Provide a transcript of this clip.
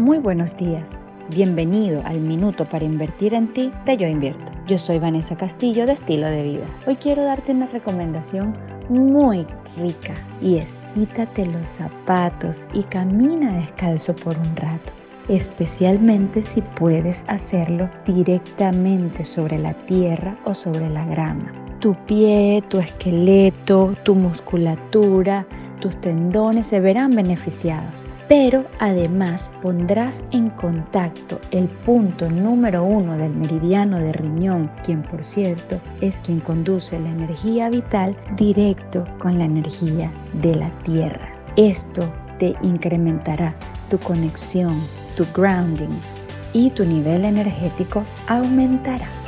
Muy buenos días. Bienvenido al Minuto para Invertir en Ti de Yo Invierto. Yo soy Vanessa Castillo de Estilo de Vida. Hoy quiero darte una recomendación muy rica y es quítate los zapatos y camina descalzo por un rato especialmente si puedes hacerlo directamente sobre la tierra o sobre la grama. Tu pie, tu esqueleto, tu musculatura, tus tendones se verán beneficiados, pero además pondrás en contacto el punto número uno del meridiano de riñón, quien por cierto es quien conduce la energía vital directo con la energía de la tierra. Esto te incrementará tu conexión, tu grounding y tu nivel energético aumentará.